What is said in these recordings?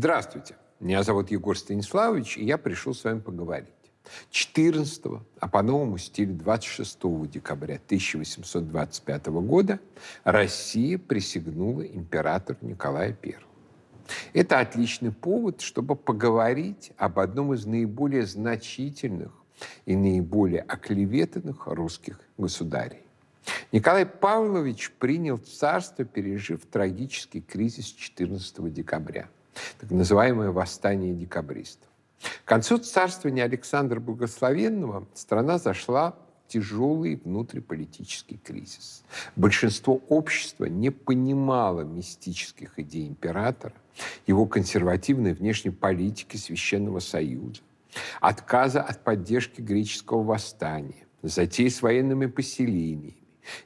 Здравствуйте, меня зовут Егор Станиславович, и я пришел с вами поговорить. 14, а по новому стилю 26 декабря 1825 года Россия присягнула императору Николаю I. Это отличный повод, чтобы поговорить об одном из наиболее значительных и наиболее оклеветанных русских государей. Николай Павлович принял царство, пережив трагический кризис 14 декабря, так называемое восстание декабристов. К концу царствования Александра Благословенного страна зашла в тяжелый внутриполитический кризис. Большинство общества не понимало мистических идей императора, его консервативной внешней политики Священного Союза, отказа от поддержки греческого восстания, затей с военными поселениями,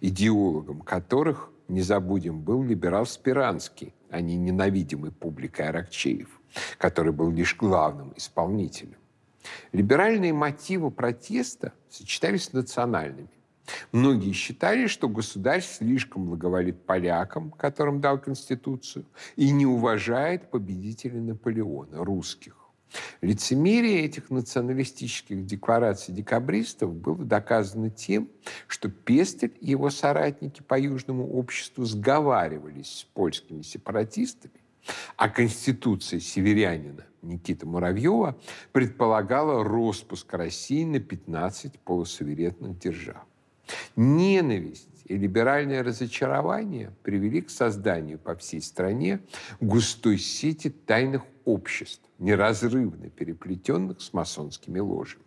идеологом которых, не забудем, был либерал Спиранский, а не ненавидимый публикой Аракчеев, который был лишь главным исполнителем. Либеральные мотивы протеста сочетались с национальными. Многие считали, что государь слишком благоволит полякам, которым дал Конституцию, и не уважает победителей Наполеона, русских. Лицемерие этих националистических деклараций декабристов было доказано тем, что Пестель и его соратники по Южному обществу сговаривались с польскими сепаратистами, а Конституция северянина Никиты Муравьева предполагала распуск России на 15 полусуверенных держав. Ненависть и либеральное разочарование привели к созданию по всей стране густой сети тайных обществ, неразрывно переплетенных с масонскими ложами.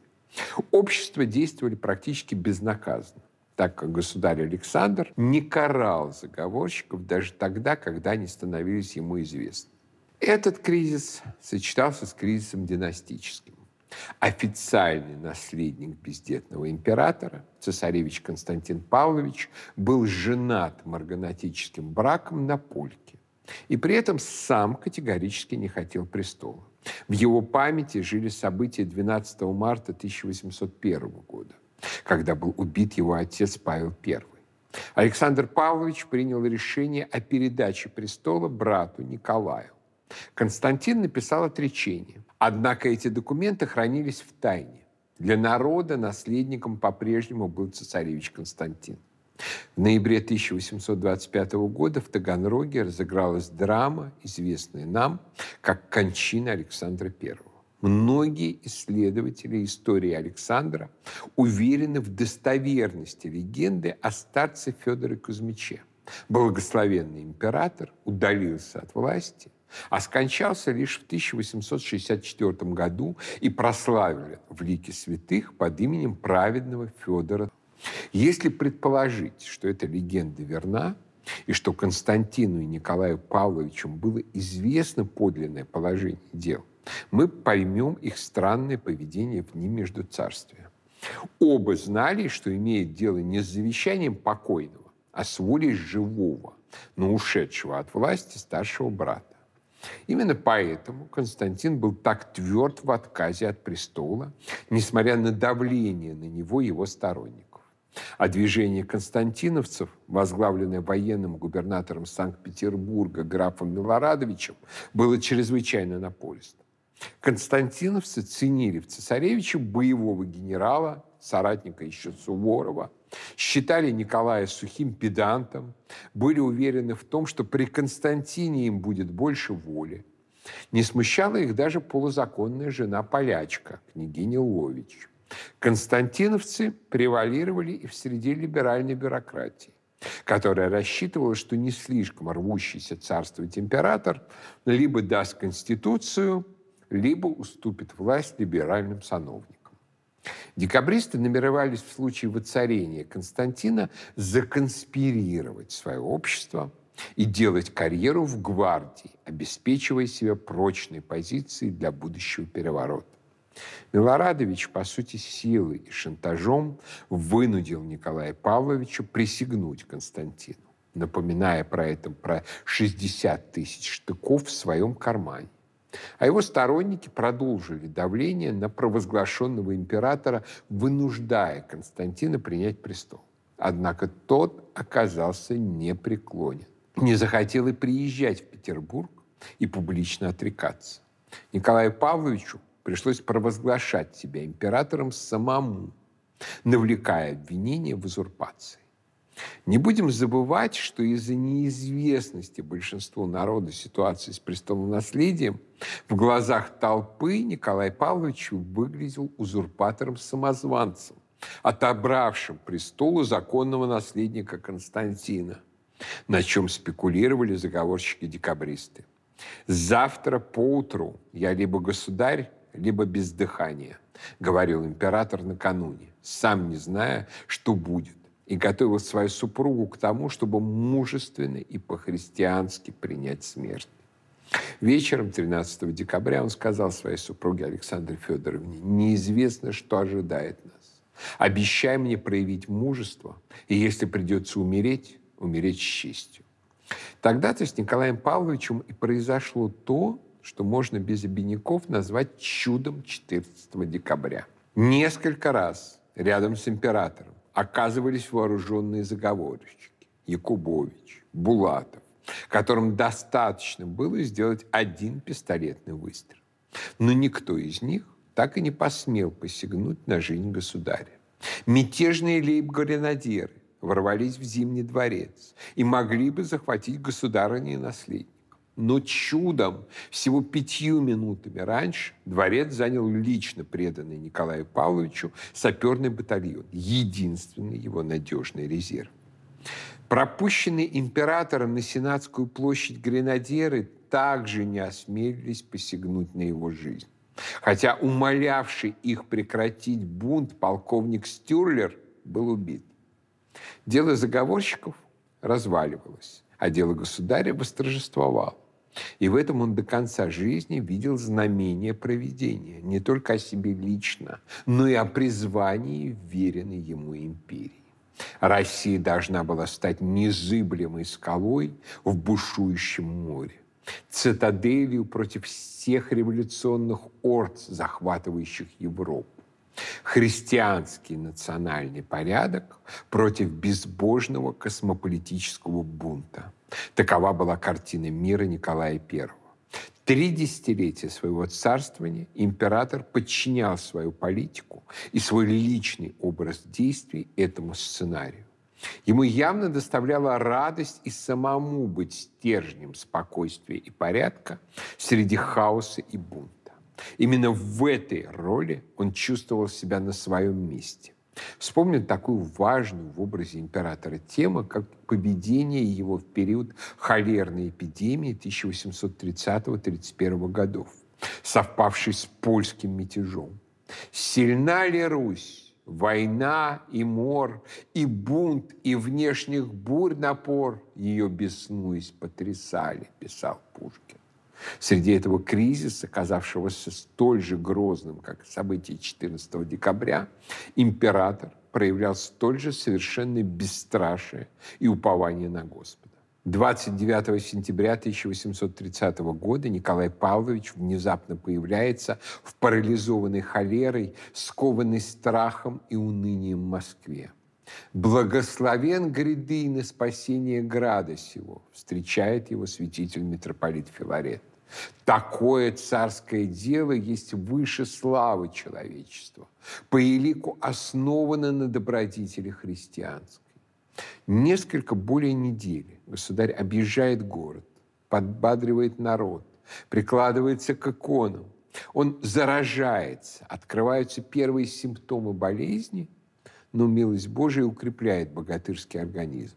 Общества действовали практически безнаказанно, так как государь Александр не карал заговорщиков даже тогда, когда они становились ему известны. Этот кризис сочетался с кризисом династическим. Официальный наследник бездетного императора, цесаревич Константин Павлович, был женат марганатическим браком на польке. И при этом сам категорически не хотел престола. В его памяти жили события 12 марта 1801 года, когда был убит его отец Павел I. Александр Павлович принял решение о передаче престола брату Николаю. Константин написал отречение. Однако эти документы хранились в тайне. Для народа наследником по-прежнему был цесаревич Константин. В ноябре 1825 года в Таганроге разыгралась драма, известная нам как «Кончина Александра I». Многие исследователи истории Александра уверены в достоверности легенды о старце Федоре Кузьмиче. Благословенный император удалился от власти, а скончался лишь в 1864 году и прославили в лике святых под именем праведного Федора если предположить, что эта легенда верна, и что Константину и Николаю Павловичу было известно подлинное положение дел, мы поймем их странное поведение в ним между царствия. Оба знали, что имеют дело не с завещанием покойного, а с волей живого, но ушедшего от власти старшего брата. Именно поэтому Константин был так тверд в отказе от престола, несмотря на давление на него его сторонников. А движение константиновцев, возглавленное военным губернатором Санкт-Петербурга графом Милорадовичем, было чрезвычайно напористо. Константиновцы ценили в цесаревиче боевого генерала, соратника еще Суворова, считали Николая сухим педантом, были уверены в том, что при Константине им будет больше воли. Не смущала их даже полузаконная жена полячка, княгиня Лович. Константиновцы превалировали и в среде либеральной бюрократии которая рассчитывала, что не слишком рвущийся царствовать император либо даст конституцию, либо уступит власть либеральным сановникам. Декабристы намеревались в случае воцарения Константина законспирировать свое общество и делать карьеру в гвардии, обеспечивая себе прочной позиции для будущего переворота. Милорадович, по сути, силой и шантажом вынудил Николая Павловича присягнуть Константину, напоминая про это про 60 тысяч штыков в своем кармане. А его сторонники продолжили давление на провозглашенного императора, вынуждая Константина принять престол. Однако тот оказался непреклонен. Не захотел и приезжать в Петербург, и публично отрекаться. Николаю Павловичу пришлось провозглашать себя императором самому, навлекая обвинения в узурпации. Не будем забывать, что из-за неизвестности большинству народа ситуации с престолонаследием в глазах толпы Николай Павлович выглядел узурпатором-самозванцем, отобравшим престолу законного наследника Константина, на чем спекулировали заговорщики-декабристы. «Завтра поутру я либо государь, либо без дыхания», говорил император накануне, сам не зная, что будет и готовил свою супругу к тому, чтобы мужественно и по-христиански принять смерть. Вечером 13 декабря он сказал своей супруге Александре Федоровне, неизвестно, что ожидает нас. Обещай мне проявить мужество, и если придется умереть, умереть с честью. Тогда-то с Николаем Павловичем и произошло то, что можно без обиняков назвать чудом 14 декабря. Несколько раз рядом с императором оказывались вооруженные заговорщики. Якубович, Булатов, которым достаточно было сделать один пистолетный выстрел. Но никто из них так и не посмел посягнуть на жизнь государя. Мятежные лейб-гренадеры ворвались в Зимний дворец и могли бы захватить государыня и наследника. Но чудом всего пятью минутами раньше дворец занял лично преданный Николаю Павловичу саперный батальон, единственный его надежный резерв. Пропущенные императором на Сенатскую площадь гренадеры также не осмелились посягнуть на его жизнь. Хотя умолявший их прекратить бунт полковник Стюрлер был убит. Дело заговорщиков разваливалось, а дело государя восторжествовало. И в этом он до конца жизни видел знамение проведения, не только о себе лично, но и о призвании веренной ему империи. Россия должна была стать незыблемой скалой в бушующем море, цитаделью против всех революционных орд, захватывающих Европу. Христианский национальный порядок против безбожного космополитического бунта – Такова была картина мира Николая I. Три десятилетия своего царствования император подчинял свою политику и свой личный образ действий этому сценарию. Ему явно доставляла радость и самому быть стержнем спокойствия и порядка среди хаоса и бунта. Именно в этой роли он чувствовал себя на своем месте. Вспомним такую важную в образе императора тему, как поведение его в период холерной эпидемии 1830-31 годов, совпавшей с польским мятежом. Сильна ли Русь? Война и мор, и бунт, и внешних бурь напор ее беснуясь потрясали, писал Пушкин. Среди этого кризиса, казавшегося столь же грозным, как события 14 декабря, император проявлял столь же совершенное бесстрашие и упование на Господа. 29 сентября 1830 года Николай Павлович внезапно появляется в парализованной холерой, скованной страхом и унынием Москве. Благословен гряды на спасение града сего, встречает его святитель митрополит Филарет. Такое царское дело есть выше славы человечества, по елику основано на добродетели христианской. Несколько более недели государь объезжает город, подбадривает народ, прикладывается к иконам, он заражается, открываются первые симптомы болезни – но милость Божия укрепляет богатырский организм.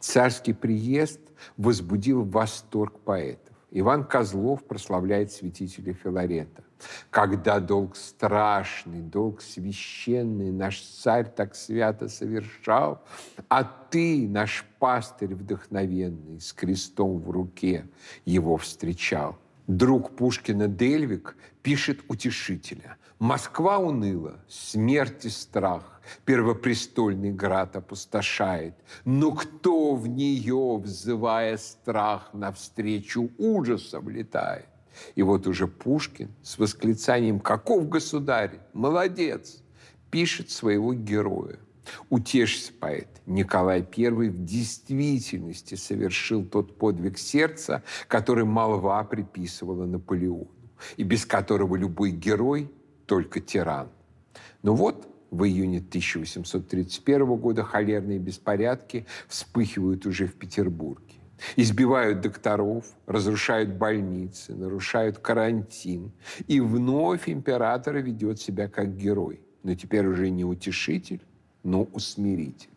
Царский приезд возбудил восторг поэтов. Иван Козлов прославляет святителя Филарета. Когда долг страшный, долг священный наш царь так свято совершал, а ты, наш пастырь вдохновенный, с крестом в руке его встречал – друг Пушкина Дельвик пишет утешителя. «Москва уныла, смерть и страх, первопрестольный град опустошает, но кто в нее, взывая страх, навстречу ужаса влетает?» И вот уже Пушкин с восклицанием «Каков государь? Молодец!» пишет своего героя. Утешься, поэт, Николай I в действительности совершил тот подвиг сердца, который молва приписывала Наполеону, и без которого любой герой – только тиран. Но вот в июне 1831 года холерные беспорядки вспыхивают уже в Петербурге. Избивают докторов, разрушают больницы, нарушают карантин. И вновь император ведет себя как герой. Но теперь уже не утешитель, но усмиритель.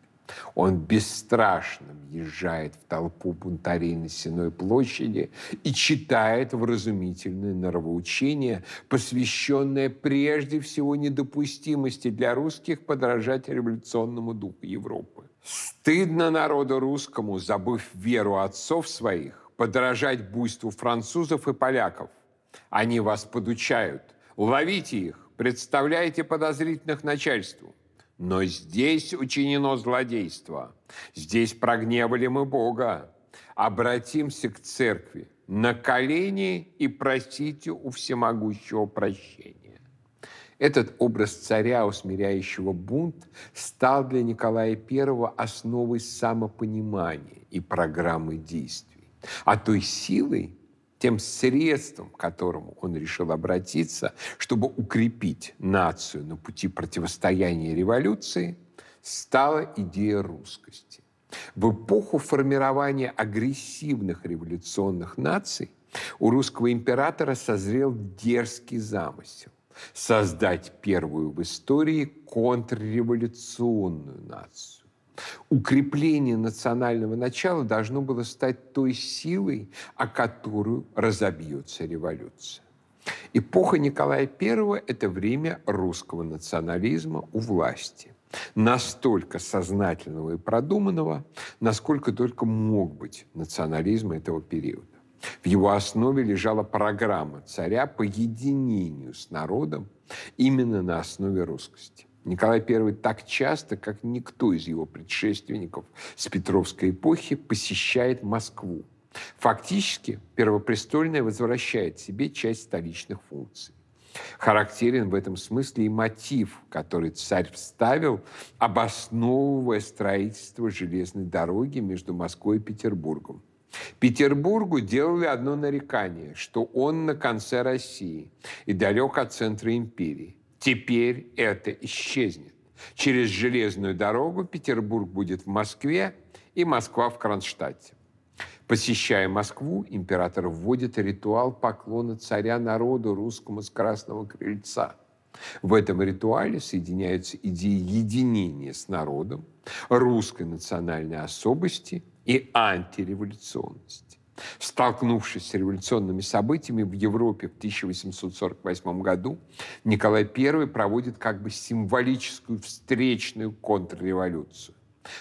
Он бесстрашно въезжает в толпу бунтарей на Сеной площади и читает вразумительное норовоучение, посвященное прежде всего недопустимости для русских подражать революционному духу Европы. Стыдно народу русскому, забыв веру отцов своих, подражать буйству французов и поляков. Они вас подучают. Ловите их, представляйте подозрительных начальству. Но здесь учинено злодейство. Здесь прогневали мы Бога. Обратимся к церкви на колени и просите у всемогущего прощения. Этот образ царя, усмиряющего бунт, стал для Николая I основой самопонимания и программы действий. А той силой, тем средством, к которому он решил обратиться, чтобы укрепить нацию на пути противостояния революции, стала идея русскости. В эпоху формирования агрессивных революционных наций у русского императора созрел дерзкий замысел создать первую в истории контрреволюционную нацию. Укрепление национального начала должно было стать той силой, о которую разобьется революция. Эпоха Николая I – это время русского национализма у власти. Настолько сознательного и продуманного, насколько только мог быть национализм этого периода. В его основе лежала программа царя по единению с народом именно на основе русскости. Николай I так часто, как никто из его предшественников с Петровской эпохи, посещает Москву. Фактически Первопрестольная возвращает себе часть столичных функций. Характерен в этом смысле и мотив, который царь вставил, обосновывая строительство железной дороги между Москвой и Петербургом. Петербургу делали одно нарекание, что он на конце России и далек от центра империи. Теперь это исчезнет. Через железную дорогу Петербург будет в Москве и Москва в Кронштадте. Посещая Москву, император вводит ритуал поклона царя народу русскому с Красного Крыльца. В этом ритуале соединяются идеи единения с народом, русской национальной особости и антиреволюционности. Столкнувшись с революционными событиями в Европе в 1848 году, Николай I проводит как бы символическую встречную контрреволюцию.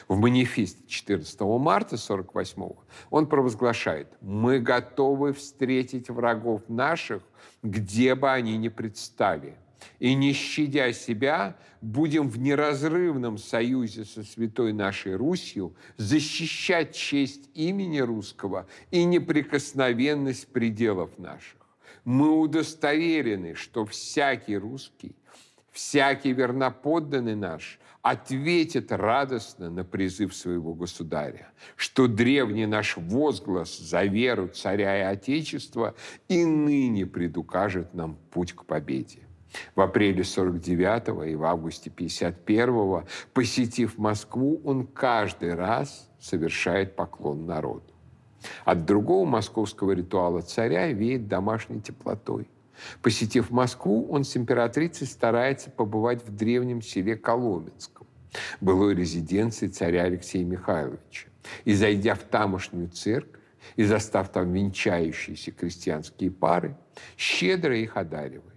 В манифесте 14 марта 1948 он провозглашает «Мы готовы встретить врагов наших, где бы они ни предстали, и, не щадя себя, будем в неразрывном союзе со святой нашей Русью защищать честь имени русского и неприкосновенность пределов наших. Мы удостоверены, что всякий русский, всякий верноподданный наш ответит радостно на призыв своего государя, что древний наш возглас за веру царя и отечества и ныне предукажет нам путь к победе. В апреле 49-го и в августе 51-го, посетив Москву, он каждый раз совершает поклон народу. От другого московского ритуала царя веет домашней теплотой. Посетив Москву, он с императрицей старается побывать в древнем селе Коломенском, былой резиденции царя Алексея Михайловича. И, зайдя в тамошнюю церковь, и застав там венчающиеся крестьянские пары, щедро их одаривает.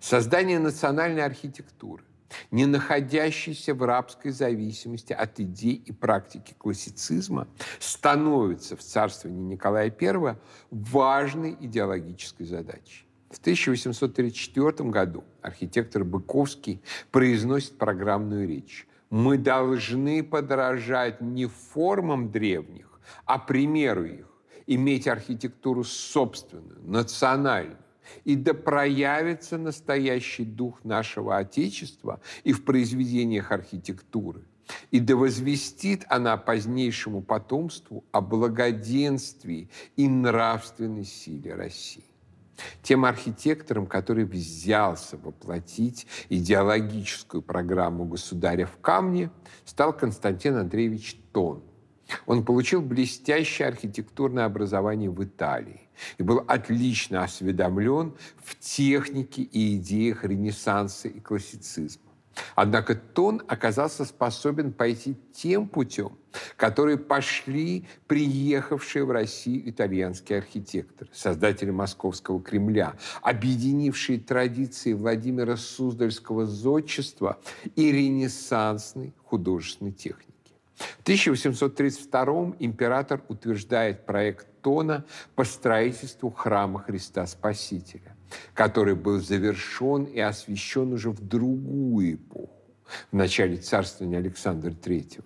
Создание национальной архитектуры, не находящейся в рабской зависимости от идей и практики классицизма, становится в царствовании Николая I важной идеологической задачей. В 1834 году архитектор Быковский произносит программную речь. Мы должны подражать не формам древних, а примеру их, иметь архитектуру собственную, национальную, и да проявится настоящий дух нашего Отечества и в произведениях архитектуры, и да возвестит она позднейшему потомству о благоденствии и нравственной силе России. Тем архитектором, который взялся воплотить идеологическую программу государя в камне, стал Константин Андреевич Тон. Он получил блестящее архитектурное образование в Италии и был отлично осведомлен в технике и идеях Ренессанса и классицизма. Однако Тон оказался способен пойти тем путем, который пошли приехавшие в Россию итальянские архитекторы, создатели Московского Кремля, объединившие традиции Владимира Суздальского зодчества и ренессансной художественной техники. В 1832 император утверждает проект Тона по строительству храма Христа Спасителя, который был завершен и освящен уже в другую эпоху, в начале царствования Александра III.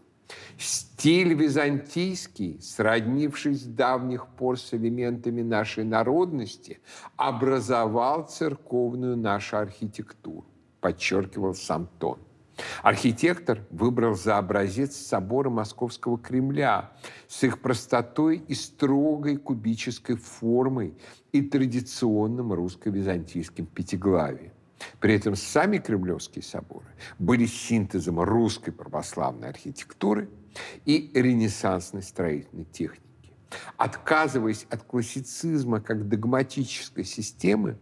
Стиль византийский, сроднившись с давних пор с элементами нашей народности, образовал церковную нашу архитектуру, подчеркивал сам Тон. Архитектор выбрал за образец собора Московского Кремля с их простотой и строгой кубической формой и традиционным русско-византийским пятиглавием. При этом сами кремлевские соборы были синтезом русской православной архитектуры и ренессансной строительной техники. Отказываясь от классицизма как догматической системы,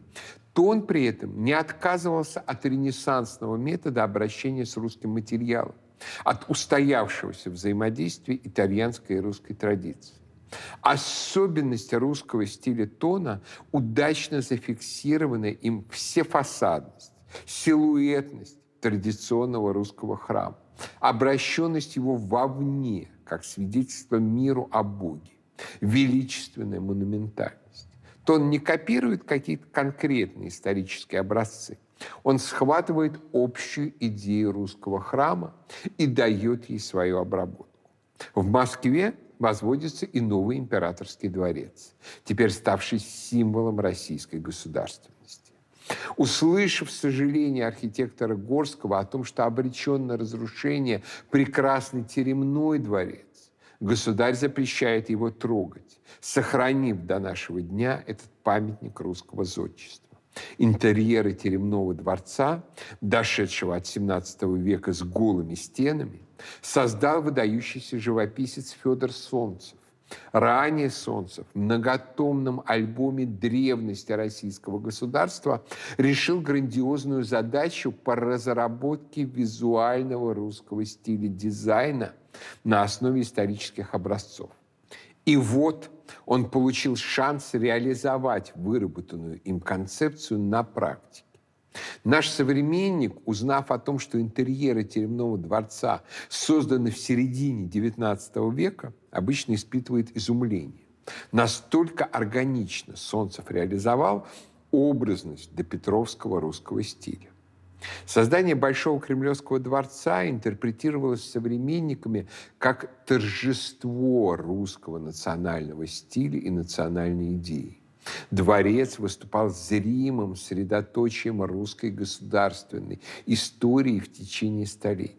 то он при этом не отказывался от ренессансного метода обращения с русским материалом, от устоявшегося взаимодействия итальянской и русской традиции. Особенность русского стиля тона удачно зафиксирована им всефасадность, силуэтность традиционного русского храма, обращенность его вовне, как свидетельство миру о Боге, величественная монументальность то он не копирует какие-то конкретные исторические образцы. Он схватывает общую идею русского храма и дает ей свою обработку. В Москве возводится и новый императорский дворец, теперь ставший символом российской государственности. Услышав сожаление архитектора Горского о том, что обречен на разрушение прекрасный теремной дворец, государь запрещает его трогать, сохранив до нашего дня этот памятник русского зодчества. Интерьеры теремного дворца, дошедшего от 17 века с голыми стенами, создал выдающийся живописец Федор Солнцев. Ранее Солнцев в многотомном альбоме древности российского государства решил грандиозную задачу по разработке визуального русского стиля дизайна на основе исторических образцов. И вот он получил шанс реализовать выработанную им концепцию на практике. Наш современник, узнав о том, что интерьеры теремного дворца созданы в середине XIX века, обычно испытывает изумление. Настолько органично Солнцев реализовал образность допетровского русского стиля. Создание Большого Кремлевского дворца интерпретировалось современниками как торжество русского национального стиля и национальной идеи. Дворец выступал зримым средоточием русской государственной истории в течение столетий.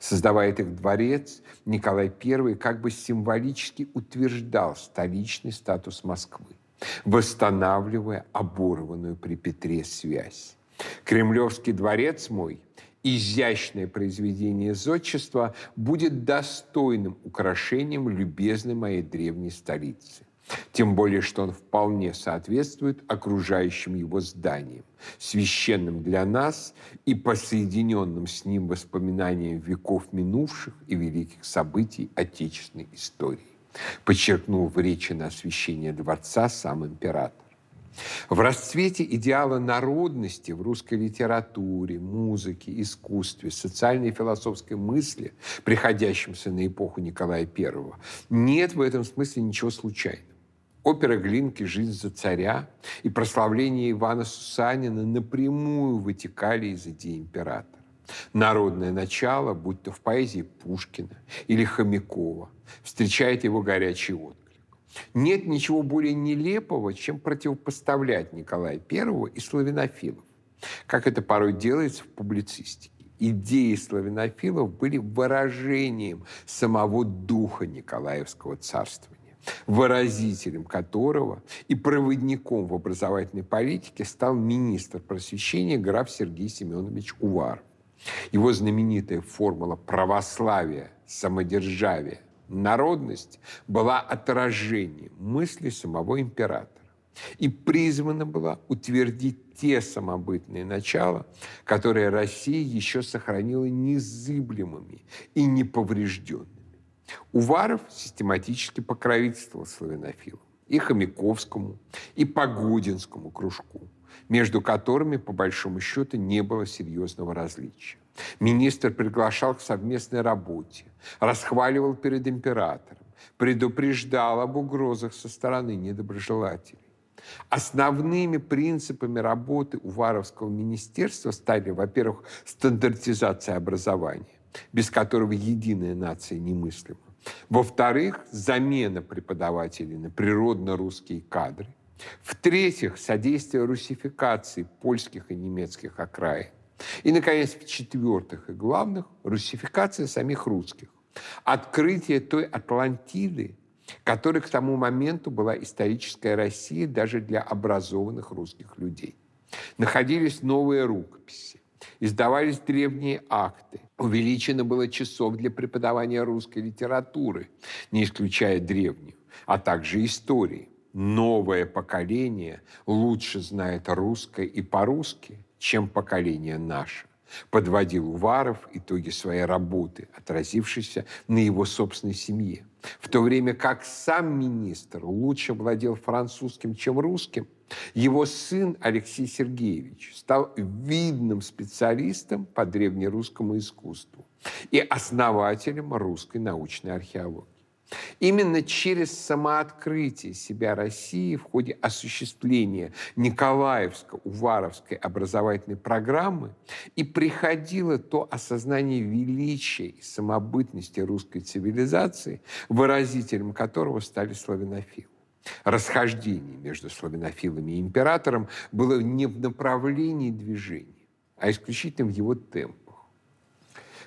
Создавая этот дворец, Николай I как бы символически утверждал столичный статус Москвы, восстанавливая оборванную при Петре связь. Кремлевский дворец мой, изящное произведение зодчества, будет достойным украшением любезной моей древней столицы. Тем более, что он вполне соответствует окружающим его зданиям, священным для нас и посоединенным с ним воспоминаниям веков минувших и великих событий отечественной истории, подчеркнул в речи на освящение дворца сам император. В расцвете идеала народности в русской литературе, музыке, искусстве, социальной и философской мысли, приходящемся на эпоху Николая I, нет в этом смысле ничего случайного. Опера Глинки «Жизнь за царя» и прославление Ивана Сусанина напрямую вытекали из идеи императора. Народное начало, будь то в поэзии Пушкина или Хомякова, встречает его горячий отклик. Нет ничего более нелепого, чем противопоставлять Николая I и славянофилов, как это порой делается в публицистике. Идеи славянофилов были выражением самого духа Николаевского царствования выразителем которого и проводником в образовательной политике стал министр просвещения граф Сергей Семенович Уваров. Его знаменитая формула православия, самодержавия, народность была отражением мысли самого императора и призвана была утвердить те самобытные начала, которые Россия еще сохранила незыблемыми и неповрежденными. Уваров систематически покровительствовал славянофилам, и Хомяковскому, и Погодинскому кружку, между которыми, по большому счету, не было серьезного различия. Министр приглашал к совместной работе, расхваливал перед императором, предупреждал об угрозах со стороны недоброжелателей. Основными принципами работы Уваровского министерства стали, во-первых, стандартизация образования, без которого единая нация немыслима. Во-вторых, замена преподавателей на природно-русские кадры. В-третьих, содействие русификации польских и немецких окраин. И, наконец, в-четвертых и главных, русификация самих русских. Открытие той Атлантиды, которой к тому моменту была историческая Россия даже для образованных русских людей. Находились новые рукописи, издавались древние акты, увеличено было часов для преподавания русской литературы, не исключая древнюю, а также истории. Новое поколение лучше знает русское и по-русски, чем поколение наше подводил Уваров итоги своей работы, отразившейся на его собственной семье. В то время как сам министр лучше владел французским, чем русским, его сын Алексей Сергеевич стал видным специалистом по древнерусскому искусству и основателем русской научной археологии. Именно через самооткрытие себя России в ходе осуществления Николаевско-Уваровской образовательной программы и приходило то осознание величия и самобытности русской цивилизации, выразителем которого стали славянофилы. Расхождение между славянофилами и императором было не в направлении движения, а исключительно в его темпе.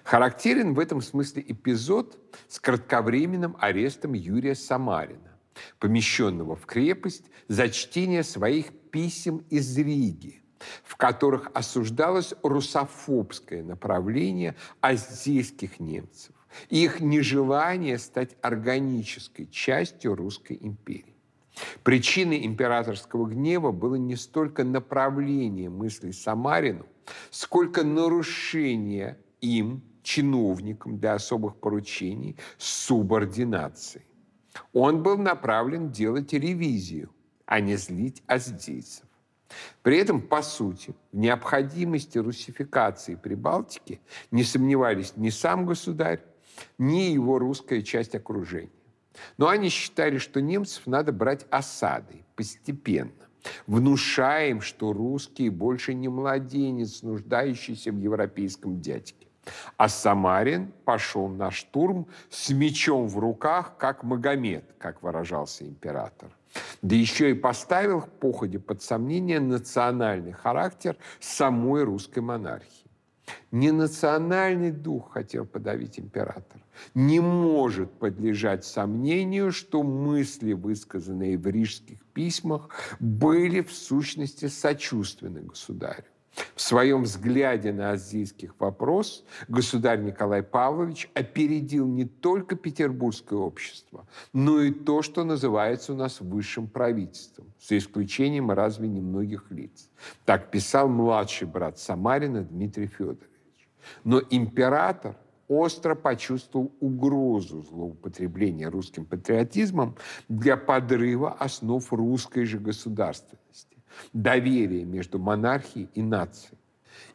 Характерен в этом смысле эпизод с кратковременным арестом Юрия Самарина, помещенного в крепость за чтение своих писем из Риги, в которых осуждалось русофобское направление азийских немцев и их нежелание стать органической частью русской империи. Причиной императорского гнева было не столько направление мыслей Самарину, сколько нарушение им чиновником для особых поручений с субординацией. Он был направлен делать ревизию, а не злить аздейцев. При этом, по сути, в необходимости русификации Прибалтики не сомневались ни сам государь, ни его русская часть окружения. Но они считали, что немцев надо брать осадой, постепенно, внушая им, что русские больше не младенец, нуждающийся в европейском дядьке. А Самарин пошел на штурм с мечом в руках, как Магомед, как выражался император. Да еще и поставил в походе под сомнение национальный характер самой русской монархии. Не национальный дух хотел подавить император. Не может подлежать сомнению, что мысли, высказанные в рижских письмах, были в сущности сочувственны государю. В своем взгляде на азийских вопрос государь Николай Павлович опередил не только петербургское общество, но и то, что называется у нас высшим правительством, за исключением разве немногих лиц. Так писал младший брат Самарина Дмитрий Федорович. Но император остро почувствовал угрозу злоупотребления русским патриотизмом для подрыва основ русской же государственности доверие между монархией и нацией.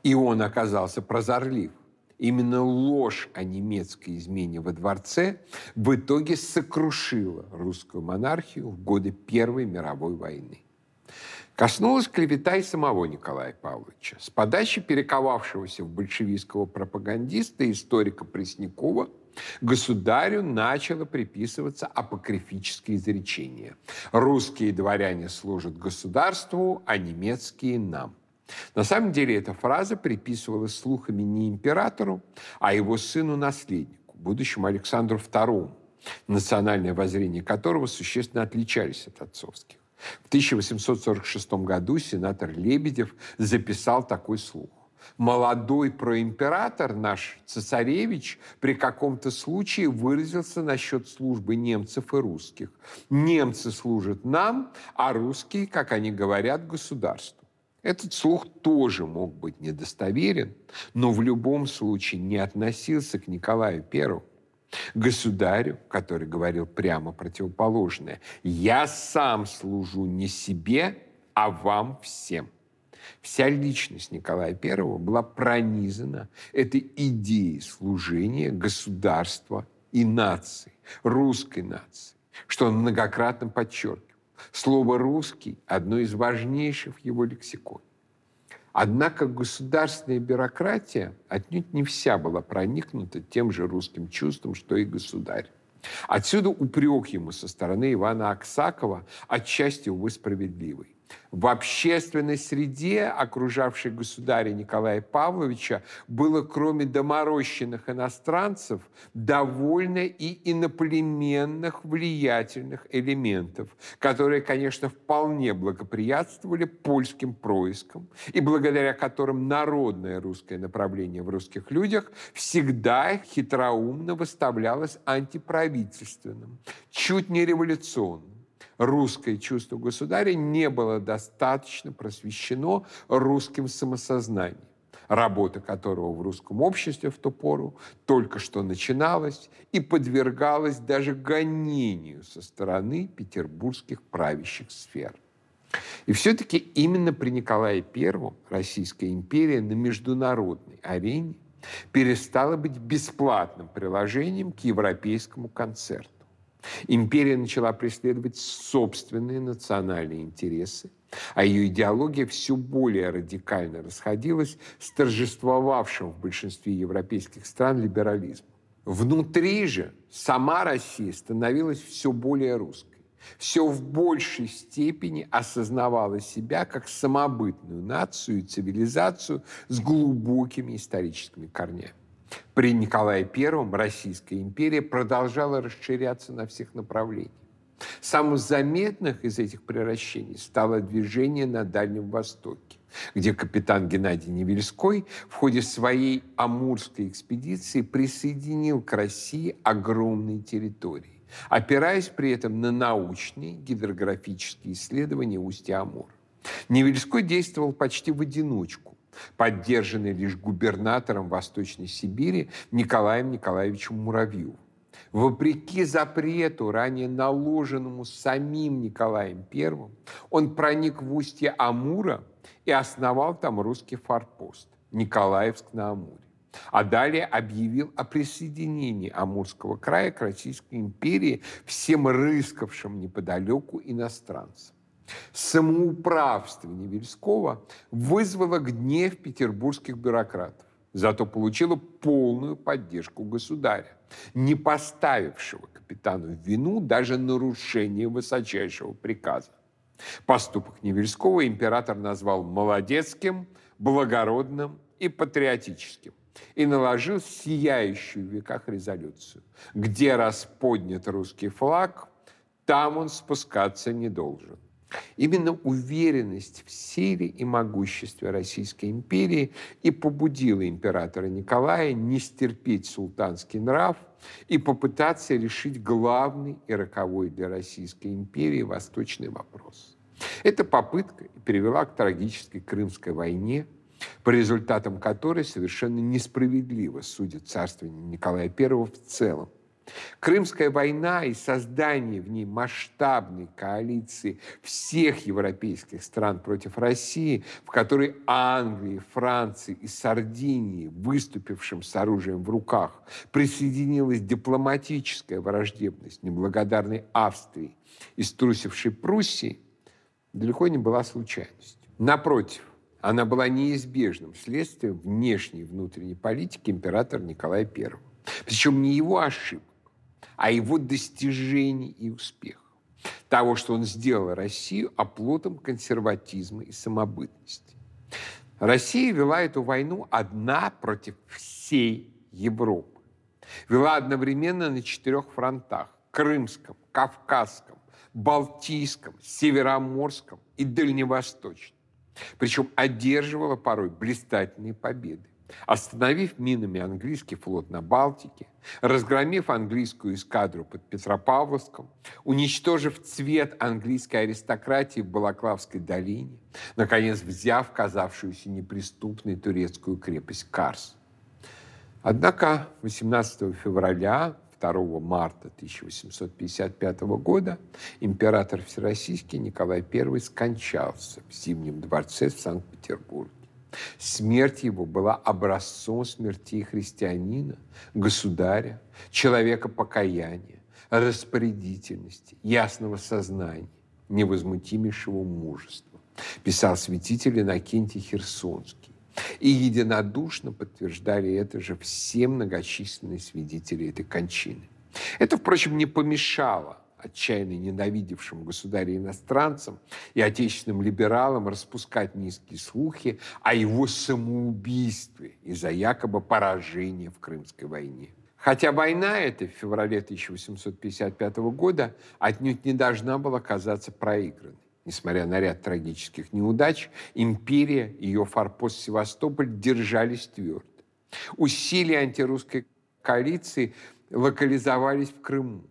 И он оказался прозорлив. Именно ложь о немецкой измене во дворце в итоге сокрушила русскую монархию в годы Первой мировой войны. Коснулась клевета и самого Николая Павловича. С подачи перековавшегося в большевистского пропагандиста историка Преснякова государю начало приписываться апокрифическое изречение. Русские дворяне служат государству, а немецкие – нам. На самом деле эта фраза приписывалась слухами не императору, а его сыну-наследнику, будущему Александру II, национальное воззрение которого существенно отличались от отцовских. В 1846 году сенатор Лебедев записал такой слух. Молодой проимператор наш цесаревич при каком-то случае выразился насчет службы немцев и русских. Немцы служат нам, а русские, как они говорят, государству. Этот слух тоже мог быть недостоверен, но в любом случае не относился к Николаю Первому. Государю, который говорил прямо противоположное, «Я сам служу не себе, а вам всем». Вся личность Николая I была пронизана этой идеей служения государства и нации, русской нации, что он многократно подчеркивал. Слово «русский» – одно из важнейших в его лексиконе. Однако государственная бюрократия отнюдь не вся была проникнута тем же русским чувством, что и государь. Отсюда упрек ему со стороны Ивана Аксакова, отчасти, увы, справедливый. В общественной среде, окружавшей государя Николая Павловича, было кроме доморощенных иностранцев довольно и иноплеменных влиятельных элементов, которые, конечно, вполне благоприятствовали польским проискам и благодаря которым народное русское направление в русских людях всегда хитроумно выставлялось антиправительственным, чуть не революционным русское чувство государя не было достаточно просвещено русским самосознанием, работа которого в русском обществе в ту пору только что начиналась и подвергалась даже гонению со стороны петербургских правящих сфер. И все-таки именно при Николае I Российская империя на международной арене перестала быть бесплатным приложением к европейскому концерту. Империя начала преследовать собственные национальные интересы, а ее идеология все более радикально расходилась с торжествовавшим в большинстве европейских стран либерализмом. Внутри же сама Россия становилась все более русской все в большей степени осознавала себя как самобытную нацию и цивилизацию с глубокими историческими корнями. При Николае I Российская империя продолжала расширяться на всех направлениях. Самым заметных из этих превращений стало движение на Дальнем Востоке, где капитан Геннадий Невельской в ходе своей Амурской экспедиции присоединил к России огромные территории, опираясь при этом на научные гидрографические исследования устья Амура. Невельской действовал почти в одиночку, поддержанный лишь губернатором Восточной Сибири Николаем Николаевичем Муравьевым. Вопреки запрету, ранее наложенному самим Николаем I, он проник в устье Амура и основал там русский форпост – Николаевск на Амуре. А далее объявил о присоединении Амурского края к Российской империи всем рыскавшим неподалеку иностранцам. Самоуправство Невельского вызвало гнев петербургских бюрократов, зато получило полную поддержку государя, не поставившего капитану в вину даже нарушение высочайшего приказа. Поступок Невельского император назвал молодецким, благородным и патриотическим и наложил сияющую в веках резолюцию. Где расподнят русский флаг, там он спускаться не должен. Именно уверенность в силе и могуществе Российской империи и побудила императора Николая не стерпеть султанский нрав и попытаться решить главный и роковой для Российской империи восточный вопрос. Эта попытка привела к трагической Крымской войне, по результатам которой совершенно несправедливо судит царствование Николая I в целом – Крымская война и создание в ней масштабной коалиции всех европейских стран против России, в которой Англии, Франции и Сардинии, выступившим с оружием в руках, присоединилась дипломатическая враждебность неблагодарной Австрии и струсившей Пруссии, далеко не была случайностью. Напротив, она была неизбежным следствием внешней и внутренней политики императора Николая I. Причем не его ошибок, а его достижений и успехов. Того, что он сделал Россию оплотом консерватизма и самобытности. Россия вела эту войну одна против всей Европы. Вела одновременно на четырех фронтах – Крымском, Кавказском, Балтийском, Североморском и Дальневосточном. Причем одерживала порой блистательные победы остановив минами английский флот на Балтике, разгромив английскую эскадру под Петропавловском, уничтожив цвет английской аристократии в Балаклавской долине, наконец взяв казавшуюся неприступной турецкую крепость Карс. Однако 18 февраля 2 марта 1855 года император Всероссийский Николай I скончался в Зимнем дворце в Санкт-Петербурге. Смерть его была образцом смерти христианина, государя, человека покаяния, распорядительности, ясного сознания, невозмутимейшего мужества, писал святитель Иннокентий Херсонский. И единодушно подтверждали это же все многочисленные свидетели этой кончины. Это, впрочем, не помешало отчаянно ненавидевшим государя-иностранцам и отечественным либералам распускать низкие слухи о его самоубийстве из-за якобы поражения в Крымской войне. Хотя война эта в феврале 1855 года отнюдь не должна была казаться проигранной. Несмотря на ряд трагических неудач, империя и ее форпост Севастополь держались твердо. Усилия антирусской коалиции локализовались в Крыму.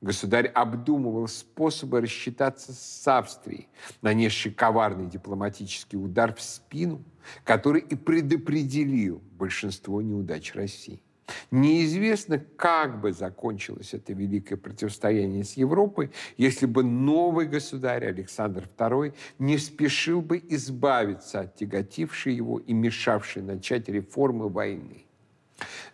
Государь обдумывал способы рассчитаться с Австрией, нанесший коварный дипломатический удар в спину, который и предопределил большинство неудач России. Неизвестно, как бы закончилось это великое противостояние с Европой, если бы новый государь Александр II не спешил бы избавиться от тяготившей его и мешавшей начать реформы войны.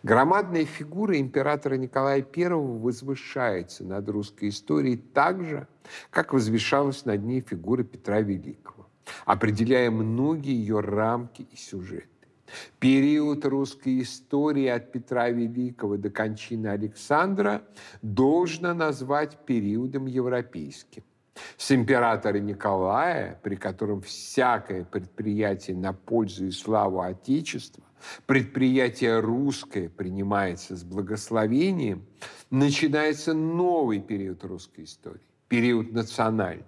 Громадная фигура императора Николая I возвышается над русской историей так же, как возвышалась над ней фигура Петра Великого, определяя многие ее рамки и сюжеты. Период русской истории от Петра Великого до кончины Александра должно назвать периодом европейским. С императора Николая, при котором всякое предприятие на пользу и славу Отечества предприятие русское принимается с благословением, начинается новый период русской истории, период национальный.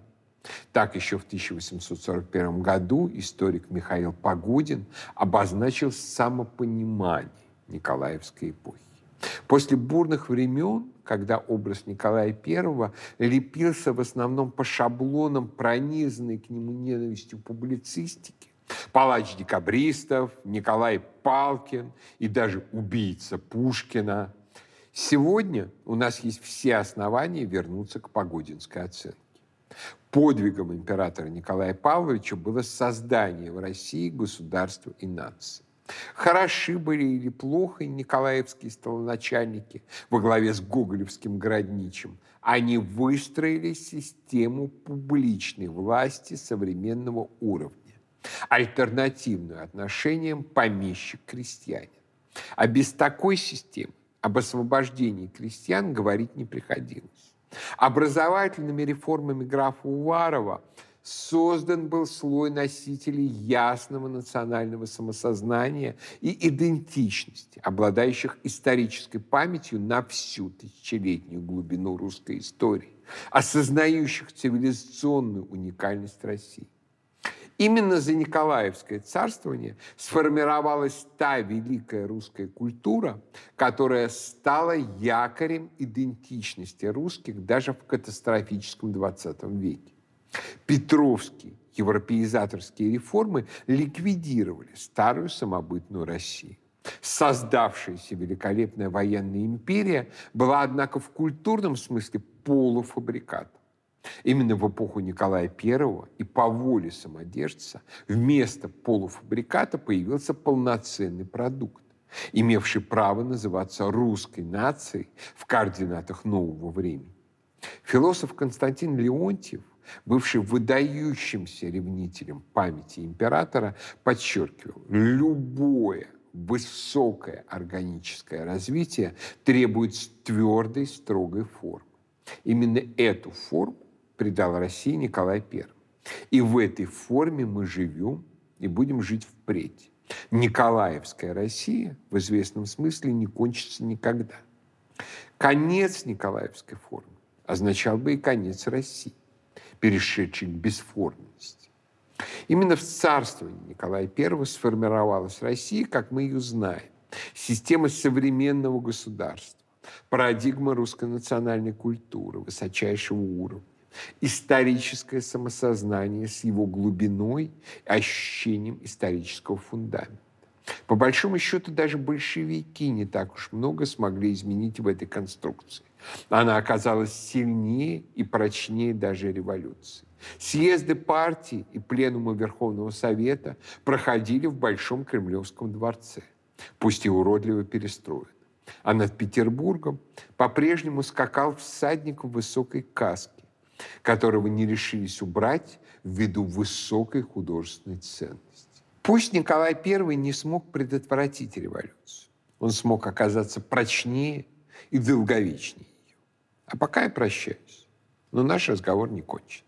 Так еще в 1841 году историк Михаил Погодин обозначил самопонимание Николаевской эпохи. После бурных времен, когда образ Николая I лепился в основном по шаблонам, пронизанной к нему ненавистью публицистики, палач декабристов, Николай Палкин и даже убийца Пушкина. Сегодня у нас есть все основания вернуться к погодинской оценке. Подвигом императора Николая Павловича было создание в России государства и нации. Хороши были или плохо николаевские столоначальники во главе с гоголевским городничим. Они выстроили систему публичной власти современного уровня альтернативную отношениям помещик-крестьянин. А без такой системы об освобождении крестьян говорить не приходилось. Образовательными реформами графа Уварова создан был слой носителей ясного национального самосознания и идентичности, обладающих исторической памятью на всю тысячелетнюю глубину русской истории, осознающих цивилизационную уникальность России. Именно за Николаевское царствование сформировалась та великая русская культура, которая стала якорем идентичности русских даже в катастрофическом XX веке. Петровские европеизаторские реформы ликвидировали старую самобытную Россию. Создавшаяся великолепная военная империя была, однако, в культурном смысле полуфабрикатом. Именно в эпоху Николая I и по воле самодержца вместо полуфабриката появился полноценный продукт, имевший право называться русской нацией в координатах нового времени. Философ Константин Леонтьев, бывший выдающимся ревнителем памяти императора, подчеркивал, любое высокое органическое развитие требует твердой, строгой формы. Именно эту форму придал России Николай I. И в этой форме мы живем и будем жить впредь. Николаевская Россия в известном смысле не кончится никогда. Конец Николаевской формы означал бы и конец России, перешедшей к бесформенности. Именно в царствовании Николая I сформировалась Россия, как мы ее знаем, система современного государства, парадигма русской национальной культуры высочайшего уровня, историческое самосознание с его глубиной и ощущением исторического фундамента. По большому счету, даже большевики не так уж много смогли изменить в этой конструкции. Она оказалась сильнее и прочнее даже революции. Съезды партии и пленумы Верховного Совета проходили в Большом Кремлевском дворце, пусть и уродливо перестроен. А над Петербургом по-прежнему скакал всадник в высокой каске, которого не решились убрать ввиду высокой художественной ценности. Пусть Николай I не смог предотвратить революцию, он смог оказаться прочнее и долговечнее ее. А пока я прощаюсь, но наш разговор не кончен.